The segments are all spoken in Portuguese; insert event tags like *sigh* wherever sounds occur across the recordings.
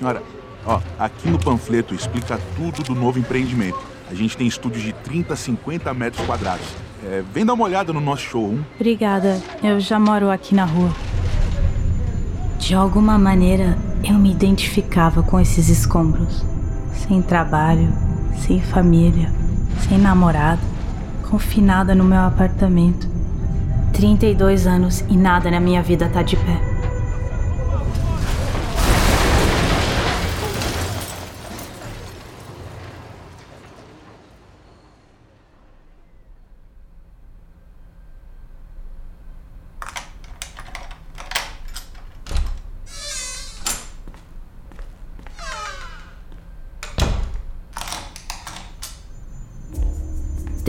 Senhora, ó, aqui no panfleto explica tudo do novo empreendimento. A gente tem estúdios de 30 a 50 metros quadrados. É, vem dar uma olhada no nosso showroom. Obrigada, eu já moro aqui na rua. De alguma maneira, eu me identificava com esses escombros. Sem trabalho, sem família, sem namorado, confinada no meu apartamento. 32 anos e nada na minha vida tá de pé.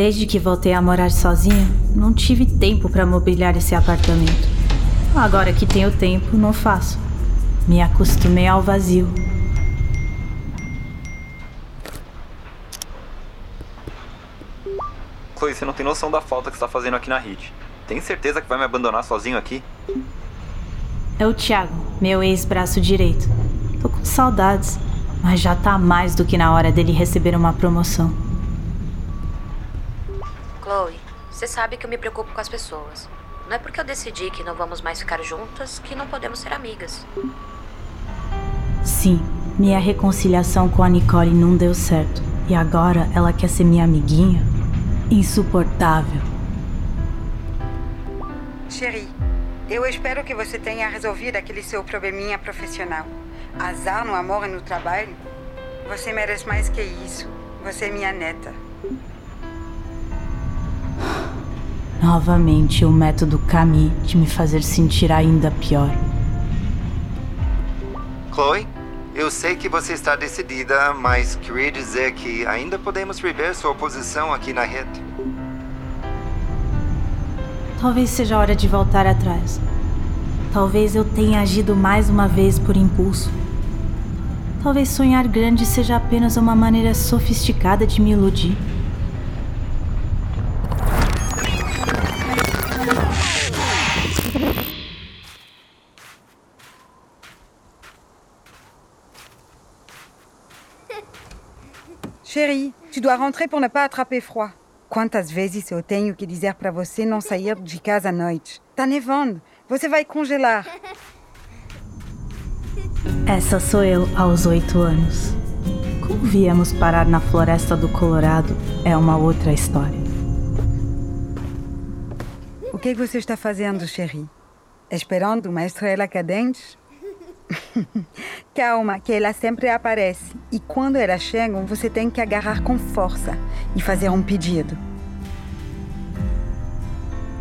Desde que voltei a morar sozinha, não tive tempo para mobiliar esse apartamento. Agora que tenho tempo, não faço. Me acostumei ao vazio. Chloe, você não tem noção da falta que está fazendo aqui na HIT. Tem certeza que vai me abandonar sozinho aqui? É o Thiago, meu ex-braço direito. Tô com saudades, mas já tá mais do que na hora dele receber uma promoção. Chloe, você sabe que eu me preocupo com as pessoas. Não é porque eu decidi que não vamos mais ficar juntas que não podemos ser amigas. Sim, minha reconciliação com a Nicole não deu certo. E agora ela quer ser minha amiguinha? Insuportável. Cherie, eu espero que você tenha resolvido aquele seu probleminha profissional. Azar no amor e no trabalho? Você merece mais que isso. Você é minha neta. Novamente o método Camille de me fazer sentir ainda pior. Chloe, eu sei que você está decidida, mas queria dizer que ainda podemos rever sua posição aqui na rede. Talvez seja hora de voltar atrás. Talvez eu tenha agido mais uma vez por impulso. Talvez sonhar grande seja apenas uma maneira sofisticada de me iludir. Chérie, tu dois rentrer pour ne pas attraper froid. Quantas vezes eu tenho que dizer para você não sair de casa à noite? Tá nevando. Você vai congelar. *laughs* Essa sou eu aos oito anos. Como viemos parar na floresta do Colorado é uma outra história. O que você está fazendo, Chérie? Esperando uma estrela cadente? *laughs* Calma, que ela sempre aparece. E quando elas chegam, você tem que agarrar com força e fazer um pedido.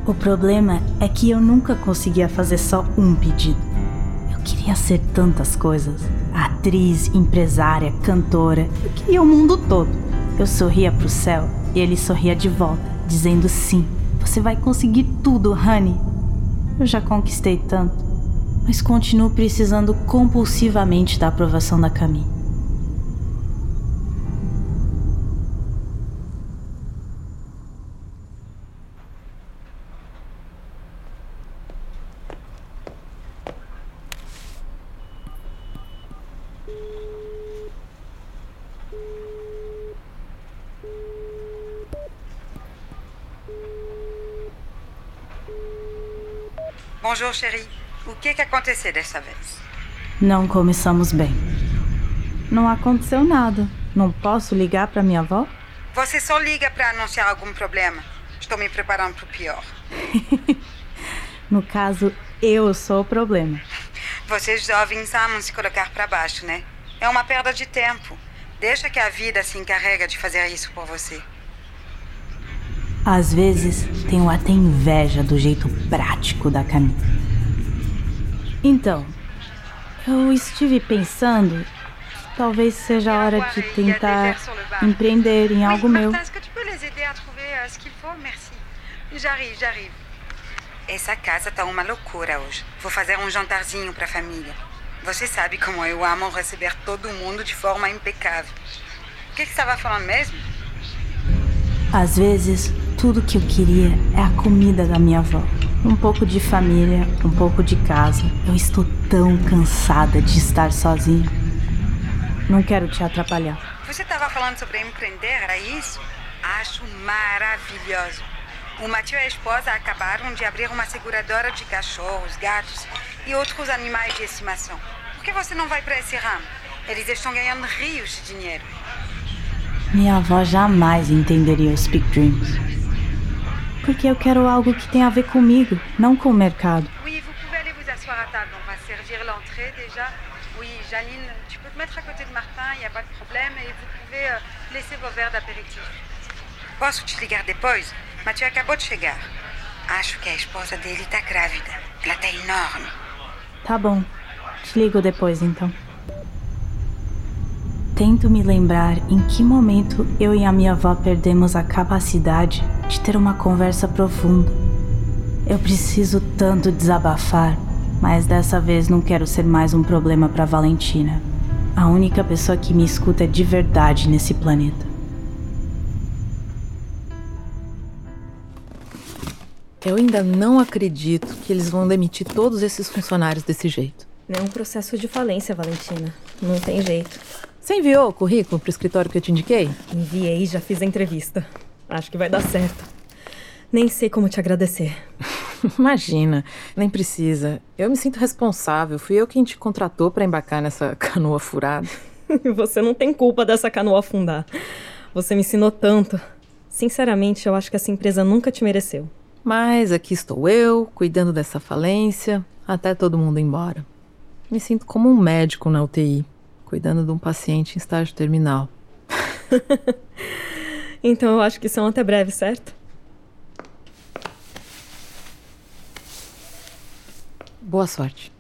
O problema é que eu nunca conseguia fazer só um pedido. Eu queria ser tantas coisas: atriz, empresária, cantora. Eu queria o mundo todo. Eu sorria pro céu e ele sorria de volta, dizendo sim. Você vai conseguir tudo, Honey. Eu já conquistei tanto mas continuo precisando compulsivamente da aprovação da Camille. Bonjour, chérie. O que, que aconteceu dessa vez? Não começamos bem. Não aconteceu nada. Não posso ligar para minha avó? Você só liga para anunciar algum problema. Estou me preparando para o pior. *laughs* no caso, eu sou o problema. Vocês jovens amam se colocar para baixo, né? É uma perda de tempo. Deixa que a vida se encarrega de fazer isso por você. Às vezes, tenho até inveja do jeito prático da Camille. Então, eu estive pensando que talvez seja a hora de tentar empreender em algo meu. J'arrive, j'arrive. Essa casa tá uma loucura hoje. Vou fazer um jantarzinho para a família. Você sabe como eu amo receber todo mundo de forma impecável. O que, que você estava falando mesmo? Às vezes, tudo que eu queria é a comida da minha avó. Um pouco de família, um pouco de casa. Eu estou tão cansada de estar sozinha. Não quero te atrapalhar. Você estava falando sobre empreender, era isso? Acho maravilhoso. O Mathieu e a esposa acabaram de abrir uma seguradora de cachorros, gatos e outros animais de estimação. Por que você não vai para esse ramo? Eles estão ganhando rios de dinheiro. Minha avó jamais entenderia os Speak Dreams. Porque eu quero algo que tenha a ver comigo, não com o mercado. Oui, vous pouvez aller vous asseoir à table. On va servir l'entrée déjà. Oui, Janine, tu peux te mettre à côté de Martin, il n'y a pas de problème. Et vous pouvez euh, laisser vos verres d'apéritif. Posso te ligar depois? Mathieu acabou de chegar. Acho que a esposa dele tá grávida. Ela tá enorme. Tá bom. Te ligo depois então. Tento me lembrar em que momento eu e a minha avó perdemos a capacidade de ter uma conversa profunda. Eu preciso tanto desabafar, mas dessa vez não quero ser mais um problema para Valentina. A única pessoa que me escuta de verdade nesse planeta. Eu ainda não acredito que eles vão demitir todos esses funcionários desse jeito. É um processo de falência, Valentina. Não tem jeito. Você enviou o currículo pro escritório que eu te indiquei? Enviei já fiz a entrevista. Acho que vai dar certo. Nem sei como te agradecer. *laughs* Imagina, nem precisa. Eu me sinto responsável. Fui eu quem te contratou para embarcar nessa *laughs* canoa furada. *laughs* Você não tem culpa dessa canoa afundar. Você me ensinou tanto. Sinceramente, eu acho que essa empresa nunca te mereceu. Mas aqui estou eu, cuidando dessa falência, até todo mundo ir embora. Me sinto como um médico na UTI, cuidando de um paciente em estágio terminal. *laughs* então eu acho que são até breve, certo? Boa sorte.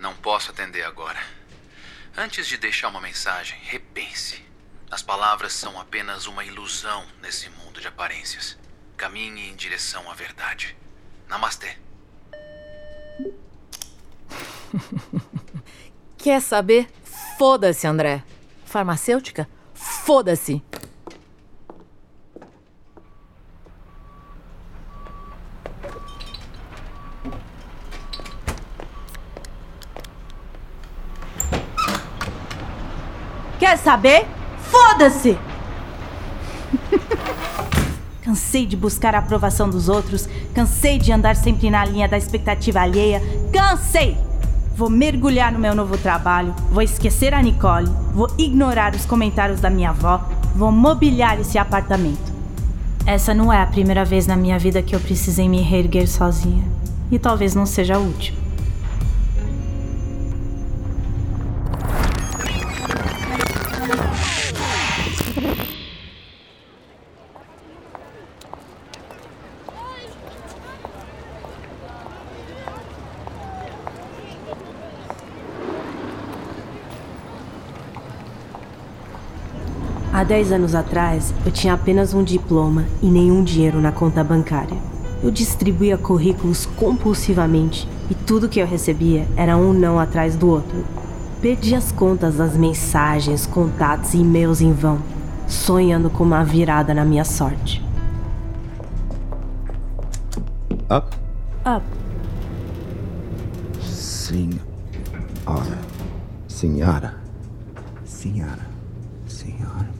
Não posso atender agora. Antes de deixar uma mensagem, repense. As palavras são apenas uma ilusão nesse mundo de aparências. Caminhe em direção à verdade. Namastê. *laughs* Quer saber? Foda-se, André. Farmacêutica? Foda-se. Quer saber? Foda-se! Cansei de buscar a aprovação dos outros, cansei de andar sempre na linha da expectativa alheia, cansei! Vou mergulhar no meu novo trabalho, vou esquecer a Nicole, vou ignorar os comentários da minha avó, vou mobiliar esse apartamento. Essa não é a primeira vez na minha vida que eu precisei me reerguer sozinha. E talvez não seja a última. 10 anos atrás, eu tinha apenas um diploma e nenhum dinheiro na conta bancária. Eu distribuía currículos compulsivamente e tudo que eu recebia era um não atrás do outro. Perdi as contas das mensagens, contatos e e-mails em vão, sonhando com uma virada na minha sorte. Up? Up. Senhora. Senhora. Senhora. Senhora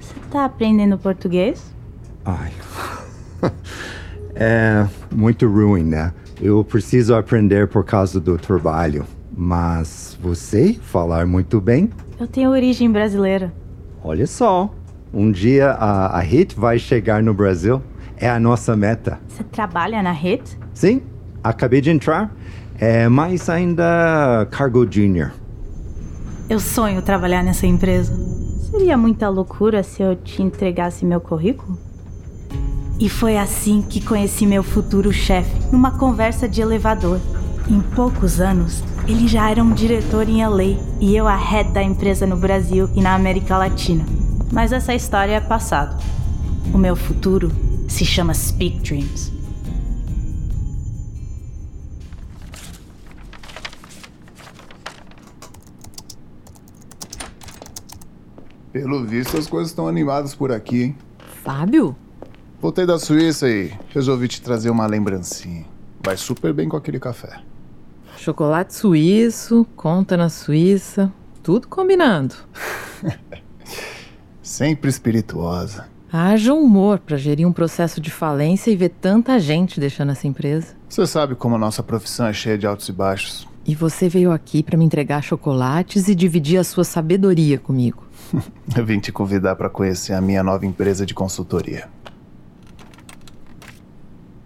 Você tá aprendendo português? Ai. *laughs* é muito ruim, né? Eu preciso aprender por causa do trabalho. Mas você falar muito bem? Eu tenho origem brasileira. Olha só. Um dia a, a Hit vai chegar no Brasil. É a nossa meta. Você trabalha na Hit? Sim, acabei de entrar. É, mas ainda cargo junior. Eu sonho trabalhar nessa empresa. Seria muita loucura se eu te entregasse meu currículo? E foi assim que conheci meu futuro chefe, numa conversa de elevador. Em poucos anos, ele já era um diretor em LA e eu a head da empresa no Brasil e na América Latina. Mas essa história é passado. O meu futuro se chama Speak Dreams. Pelo visto, as coisas estão animadas por aqui, hein? Fábio? Voltei da Suíça e resolvi te trazer uma lembrancinha. Vai super bem com aquele café. Chocolate suíço, conta na Suíça, tudo combinando. *laughs* Sempre espirituosa. Haja humor para gerir um processo de falência e ver tanta gente deixando essa empresa. Você sabe como a nossa profissão é cheia de altos e baixos. E você veio aqui para me entregar chocolates e dividir a sua sabedoria comigo. *laughs* Eu vim te convidar para conhecer a minha nova empresa de consultoria.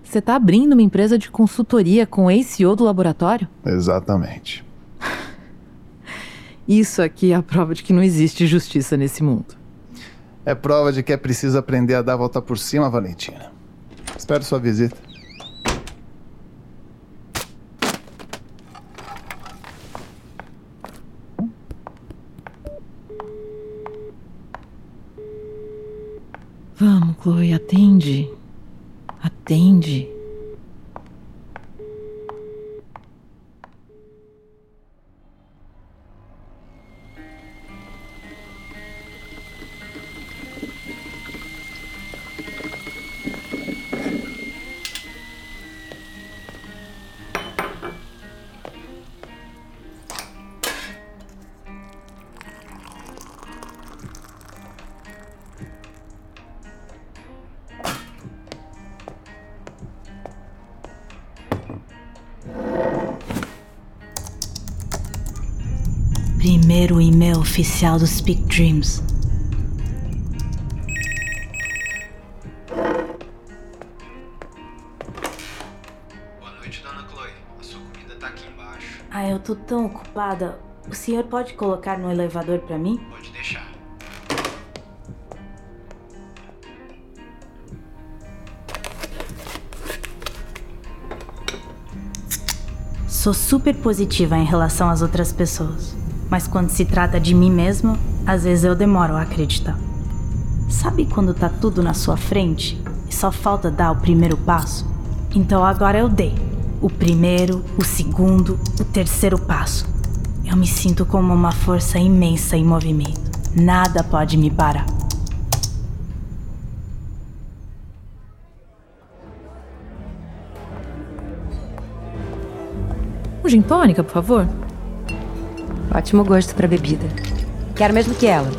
Você tá abrindo uma empresa de consultoria com o ex-CEO do laboratório? Exatamente. *laughs* Isso aqui é a prova de que não existe justiça nesse mundo. É prova de que é preciso aprender a dar a volta por cima, Valentina. Espero sua visita. Vamos, Chloe, atende. Atende. Primeiro e-mail oficial do Speak Dreams. Boa noite, dona Chloe. A sua comida tá aqui embaixo. Ah, eu tô tão ocupada. O senhor pode colocar no elevador pra mim? Pode deixar. Sou super positiva em relação às outras pessoas, mas quando se trata de mim mesmo, às vezes eu demoro a acreditar. Sabe quando tá tudo na sua frente e só falta dar o primeiro passo? Então agora eu dei. O primeiro, o segundo, o terceiro passo. Eu me sinto como uma força imensa em movimento. Nada pode me parar. Um gin tônica, por favor? Ótimo gosto pra bebida. Quero mesmo que ela.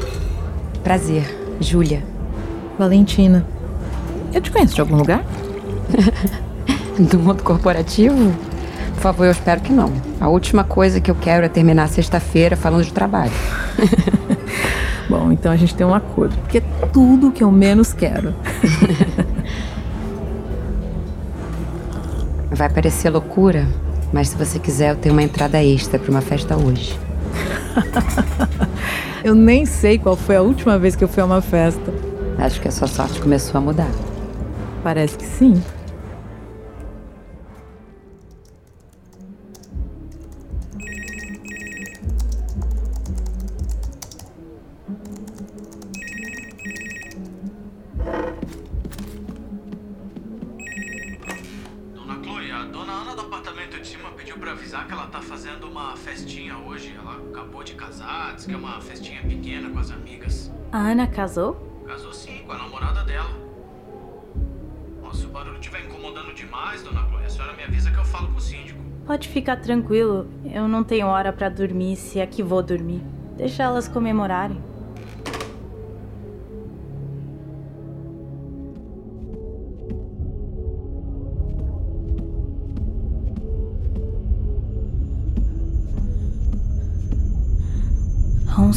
Prazer, Júlia. Valentina. Eu te conheço de algum lugar? *laughs* Do mundo corporativo? Por favor, eu espero que não. A última coisa que eu quero é terminar sexta-feira falando de trabalho. *laughs* Bom, então a gente tem um acordo, porque é tudo que eu menos quero. *laughs* Vai parecer loucura, mas se você quiser, eu tenho uma entrada extra para uma festa hoje. *laughs* eu nem sei qual foi a última vez que eu fui a uma festa. Acho que a sua sorte começou a mudar. Parece que sim. Festinha hoje. Ela acabou de casar, diz que é uma festinha pequena com as amigas. A Ana casou? Casou sim, com a namorada dela. Ó, se o barulho estiver incomodando demais, dona Chloe, a senhora me avisa que eu falo com o síndico. Pode ficar tranquilo, eu não tenho hora pra dormir se é que vou dormir. Deixa elas comemorarem.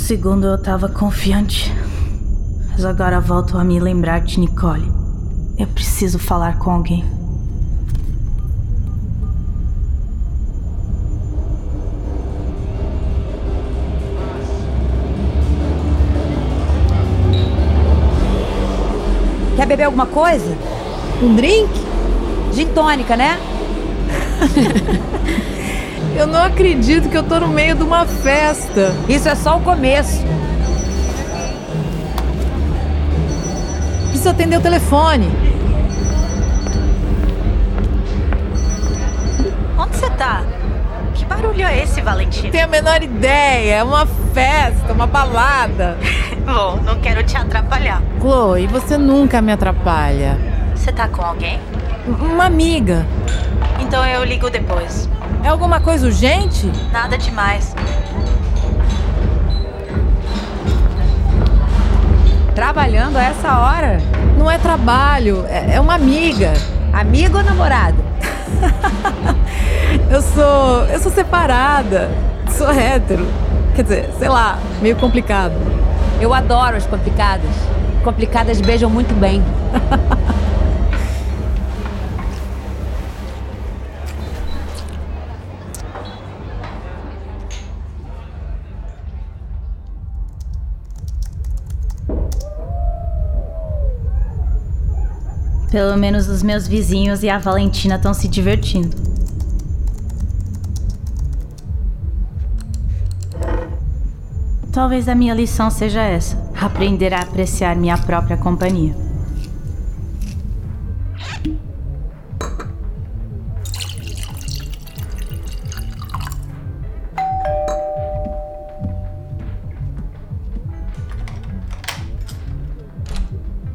Segundo eu tava confiante, mas agora volto a me lembrar de Nicole. Eu preciso falar com alguém. Quer beber alguma coisa? Um drink? Gin tônica, né? *laughs* eu não acredito que eu tô no meio de uma festa. Isso é só o começo. Preciso atender o telefone. Onde você tá? Que barulho é esse, Valentina? Tenho a menor ideia. É uma festa, uma balada. *laughs* Bom, não quero te atrapalhar. Chloe, você nunca me atrapalha. Você tá com alguém? Uma amiga. Então eu ligo depois. É alguma coisa urgente? Nada demais. Trabalhando a essa hora? Não é trabalho, é, é uma amiga. Amigo ou namorado? *laughs* eu sou. Eu sou separada. Sou hétero. Quer dizer, sei lá, meio complicado. Eu adoro as complicadas. Complicadas beijam muito bem. *laughs* Pelo menos os meus vizinhos e a Valentina estão se divertindo. Talvez a minha lição seja essa: aprender a apreciar minha própria companhia.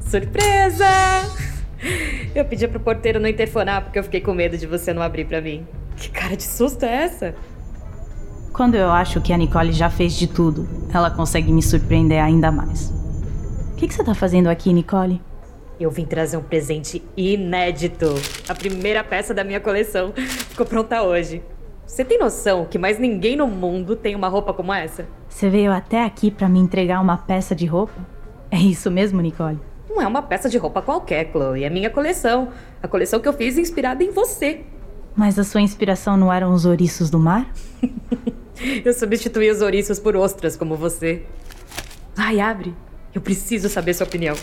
Surpresa! Eu pedi pro porteiro não interfonar porque eu fiquei com medo de você não abrir para mim. Que cara de susto é essa? Quando eu acho que a Nicole já fez de tudo, ela consegue me surpreender ainda mais. O que, que você tá fazendo aqui, Nicole? Eu vim trazer um presente inédito. A primeira peça da minha coleção. Ficou pronta hoje. Você tem noção que mais ninguém no mundo tem uma roupa como essa? Você veio até aqui para me entregar uma peça de roupa? É isso mesmo, Nicole? Não é uma peça de roupa qualquer, Chloe. É minha coleção. A coleção que eu fiz inspirada em você. Mas a sua inspiração não eram os ouriços do mar? *laughs* Eu substituí os ouriços por ostras, como você. Vai, abre. Eu preciso saber sua opinião.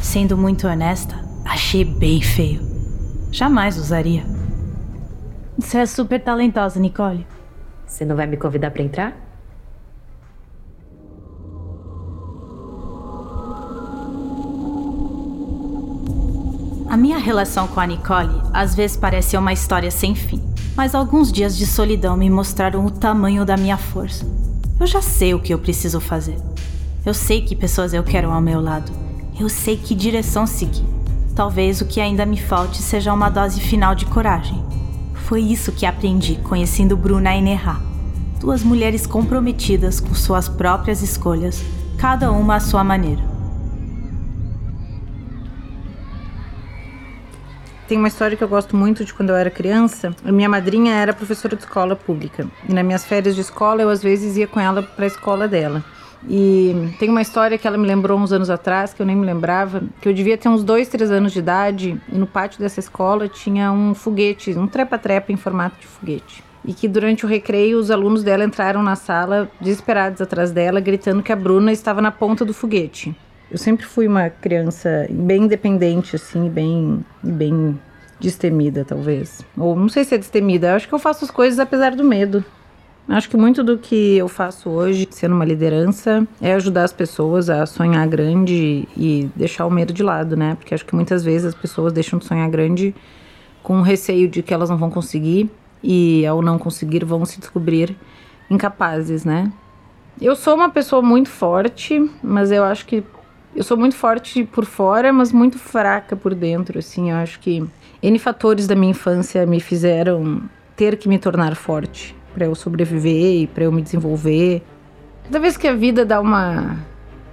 Sendo muito honesta, achei bem feio. Jamais usaria. Você é super talentosa, Nicole. Você não vai me convidar para entrar? Minha relação com a Nicole às vezes parece uma história sem fim, mas alguns dias de solidão me mostraram o tamanho da minha força. Eu já sei o que eu preciso fazer. Eu sei que pessoas eu quero ao meu lado. Eu sei que direção seguir. Talvez o que ainda me falte seja uma dose final de coragem. Foi isso que aprendi conhecendo Bruna e Nerra. Duas mulheres comprometidas com suas próprias escolhas, cada uma à sua maneira. Tem uma história que eu gosto muito de quando eu era criança. A minha madrinha era professora de escola pública. E nas minhas férias de escola, eu às vezes ia com ela para a escola dela. E tem uma história que ela me lembrou uns anos atrás, que eu nem me lembrava, que eu devia ter uns dois, três anos de idade, e no pátio dessa escola tinha um foguete, um trepa-trepa em formato de foguete. E que durante o recreio os alunos dela entraram na sala, desesperados atrás dela, gritando que a Bruna estava na ponta do foguete. Eu sempre fui uma criança bem independente, assim, bem, bem destemida, talvez. Ou não sei se é destemida, eu acho que eu faço as coisas apesar do medo. Acho que muito do que eu faço hoje, sendo uma liderança, é ajudar as pessoas a sonhar grande e deixar o medo de lado, né? Porque acho que muitas vezes as pessoas deixam de sonhar grande com receio de que elas não vão conseguir e ao não conseguir vão se descobrir incapazes, né? Eu sou uma pessoa muito forte, mas eu acho que eu sou muito forte por fora, mas muito fraca por dentro, assim. Eu acho que N fatores da minha infância me fizeram ter que me tornar forte para eu sobreviver e para eu me desenvolver. Cada vez que a vida dá uma,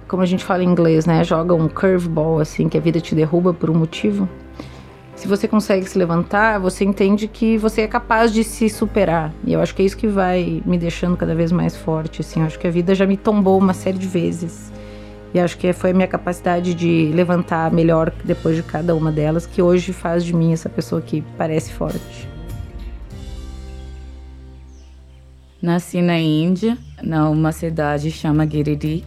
como a gente fala em inglês, né, joga um curveball assim, que a vida te derruba por um motivo. Se você consegue se levantar, você entende que você é capaz de se superar. E eu acho que é isso que vai me deixando cada vez mais forte, assim. Eu acho que a vida já me tombou uma série de vezes. E acho que foi a minha capacidade de levantar melhor depois de cada uma delas que hoje faz de mim essa pessoa que parece forte. Nasci na Índia, numa cidade chamada Girirdi,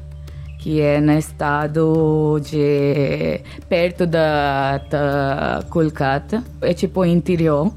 que é no estado de perto da, da Kolkata, é tipo interior.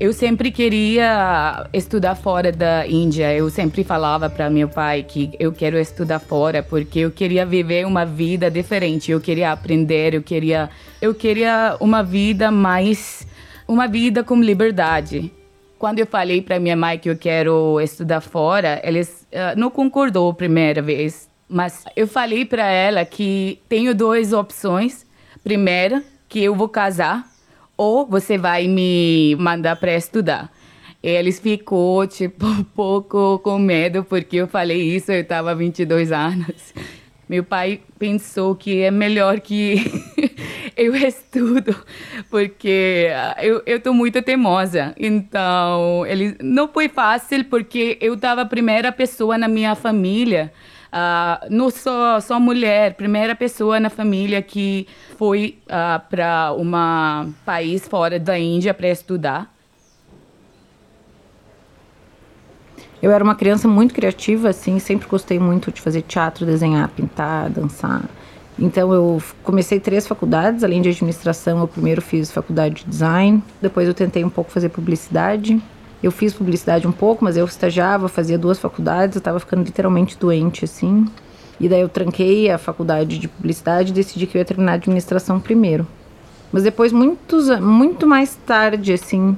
Eu sempre queria estudar fora da Índia. Eu sempre falava para meu pai que eu quero estudar fora porque eu queria viver uma vida diferente. Eu queria aprender, eu queria eu queria uma vida mais uma vida com liberdade. Quando eu falei para minha mãe que eu quero estudar fora, eles uh, não concordou a primeira vez. Mas eu falei para ela que tenho duas opções. Primeira, que eu vou casar ou você vai me mandar para estudar. Eles ficou tipo *laughs* um pouco com medo porque eu falei isso, eu estava 22 anos. Meu pai pensou que é melhor que *laughs* eu estudo, porque eu, eu tô muito teimosa. Então, ele não foi fácil porque eu estava a primeira pessoa na minha família Uh, não sou, sou mulher, primeira pessoa na família que foi uh, ah, para um país fora da Índia para estudar. Eu era uma criança muito criativa, assim, sempre gostei muito de fazer teatro, desenhar, pintar, dançar. Então eu comecei três faculdades, além de administração, eu primeiro fiz faculdade de design, depois eu tentei um pouco fazer publicidade. Eu fiz publicidade um pouco, mas eu estagiava, fazia duas faculdades, eu estava ficando literalmente doente, assim. E daí eu tranquei a faculdade de publicidade e decidi que eu ia terminar a administração primeiro. Mas depois, muitos, muito mais tarde, assim,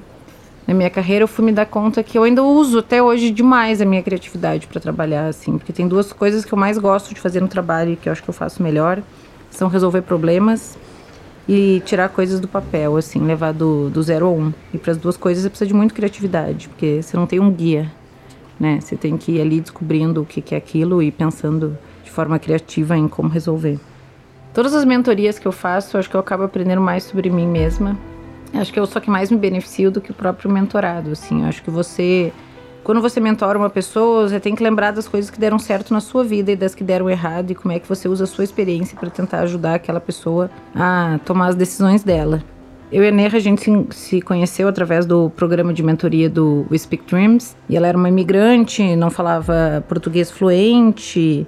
na minha carreira, eu fui me dar conta que eu ainda uso até hoje demais a minha criatividade para trabalhar, assim. Porque tem duas coisas que eu mais gosto de fazer no trabalho e que eu acho que eu faço melhor. São resolver problemas e tirar coisas do papel, assim, levar do, do zero ao um. E para as duas coisas você precisa de muita criatividade, porque você não tem um guia, né? Você tem que ir ali descobrindo o que, que é aquilo e pensando de forma criativa em como resolver. Todas as mentorias que eu faço, acho que eu acabo aprendendo mais sobre mim mesma. Acho que eu sou que mais me beneficio do que o próprio mentorado, assim. Acho que você quando você mentora uma pessoa, você tem que lembrar das coisas que deram certo na sua vida e das que deram errado e como é que você usa a sua experiência para tentar ajudar aquela pessoa a tomar as decisões dela. Eu e a Neha, a gente se conheceu através do programa de mentoria do Speak Dreams. E ela era uma imigrante, não falava português fluente.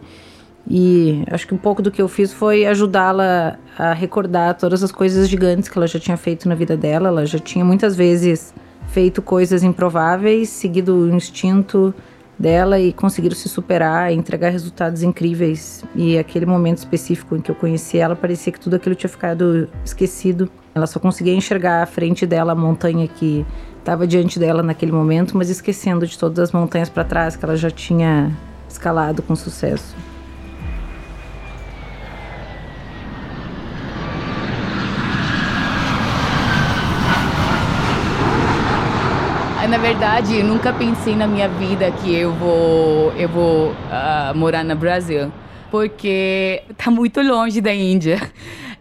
E acho que um pouco do que eu fiz foi ajudá-la a recordar todas as coisas gigantes que ela já tinha feito na vida dela. Ela já tinha muitas vezes feito coisas improváveis, seguido o instinto dela e conseguiram se superar, entregar resultados incríveis. E aquele momento específico em que eu conheci ela, parecia que tudo aquilo tinha ficado esquecido. Ela só conseguia enxergar à frente dela a montanha que estava diante dela naquele momento, mas esquecendo de todas as montanhas para trás que ela já tinha escalado com sucesso. Verdade, nunca pensei na minha vida que eu vou, eu vou uh, morar no Brasil, porque tá muito longe da Índia. *laughs*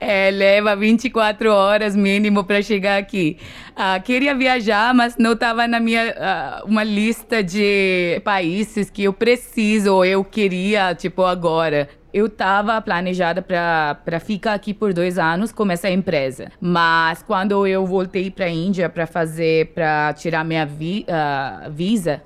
É, leva 24 horas mínimo para chegar aqui. Uh, queria viajar, mas não estava na minha uh, uma lista de países que eu preciso ou eu queria, tipo, agora eu estava planejada para ficar aqui por dois anos com essa empresa. Mas quando eu voltei para a Índia para fazer, para tirar minha vi, uh, visa,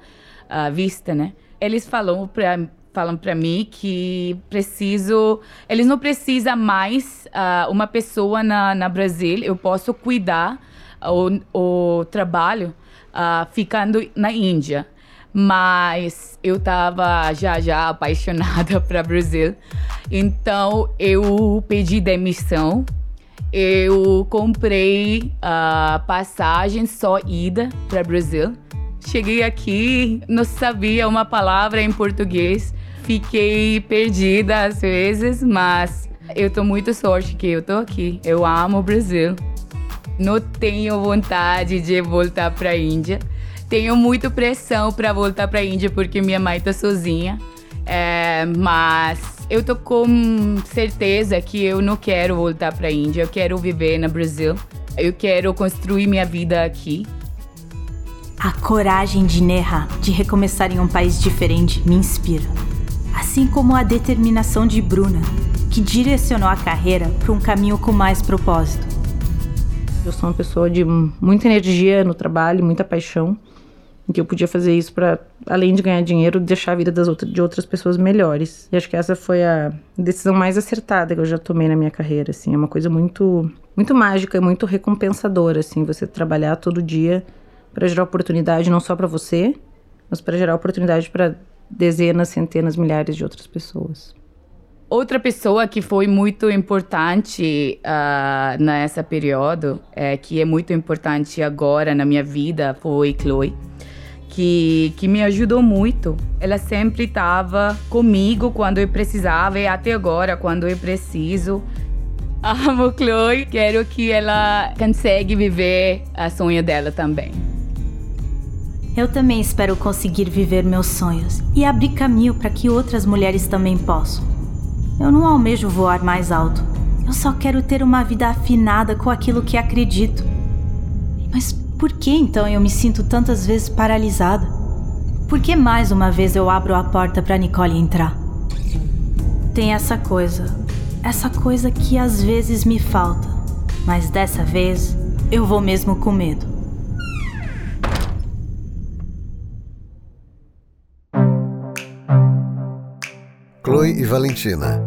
uh, vista, né? Eles falaram para falam para mim que preciso, eles não precisam mais uh, uma pessoa na, na Brasil. Eu posso cuidar o, o trabalho ficando na Índia mas eu tava já já apaixonada *laughs* para Brasil. Então eu pedi demissão. Eu comprei a uh, passagem só ida para Brasil. Cheguei aqui, não sabia uma palavra em português. Fiquei perdida às vezes, mas eu tô muito sorte que eu tô aqui. Eu amo o Brasil. Não tenho vontade de voltar para a Índia tenho muito pressão para voltar para a Índia porque minha mãe tá sozinha. É, mas eu tô com certeza que eu não quero voltar para a Índia. Eu quero viver no Brasil. Eu quero construir minha vida aqui. A coragem de Neha de recomeçar em um país diferente me inspira. Assim como a determinação de Bruna, que direcionou a carreira para um caminho com mais propósito. Eu sou uma pessoa de muita energia no trabalho, muita paixão que eu podia fazer isso para além de ganhar dinheiro, deixar a vida das outras, de outras pessoas melhores. E acho que essa foi a decisão mais acertada que eu já tomei na minha carreira, assim, é uma coisa muito muito mágica e muito recompensadora, assim, você trabalhar todo dia para gerar oportunidade não só para você, mas para gerar oportunidade para dezenas, centenas, milhares de outras pessoas. Outra pessoa que foi muito importante uh, nessa período, é, que é muito importante agora na minha vida, foi Chloe que, que me ajudou muito. Ela sempre estava comigo quando eu precisava e até agora, quando eu preciso. *laughs* Amo Chloe, quero que ela consiga viver a sonho dela também. Eu também espero conseguir viver meus sonhos e abrir caminho para que outras mulheres também possam. Eu não almejo voar mais alto. Eu só quero ter uma vida afinada com aquilo que acredito. Mas por que então eu me sinto tantas vezes paralisada? Por que mais uma vez eu abro a porta para Nicole entrar? Tem essa coisa, essa coisa que às vezes me falta, mas dessa vez eu vou mesmo com medo. Chloe e Valentina.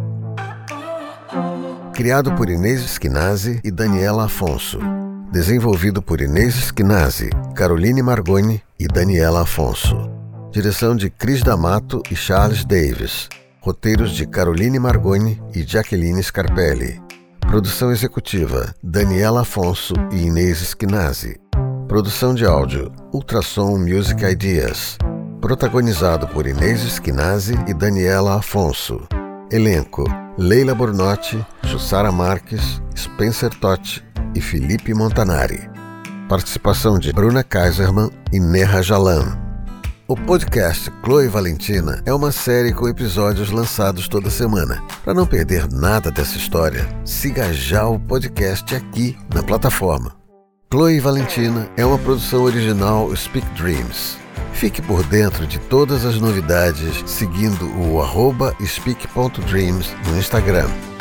Criado por Inês Esquinazzi e Daniela Afonso. Desenvolvido por Inês Esquinazzi, Caroline Margoni e Daniela Afonso. Direção de Cris D'Amato e Charles Davis. Roteiros de Caroline Margoni e Jacqueline Scarpelli. Produção executiva: Daniela Afonso e Inês Esquinazzi. Produção de áudio: Ultrassom Music Ideas. Protagonizado por Inês Esquinazzi e Daniela Afonso. Elenco: Leila Bornotti, Jussara Marques, Spencer Totti e Felipe Montanari. Participação de Bruna Kaiserman e Neha Jalan. O podcast Chloe Valentina é uma série com episódios lançados toda semana. Para não perder nada dessa história, siga já o podcast aqui na plataforma. Chloe Valentina é uma produção original Speak Dreams. Fique por dentro de todas as novidades seguindo o arroba speak.dreams no Instagram.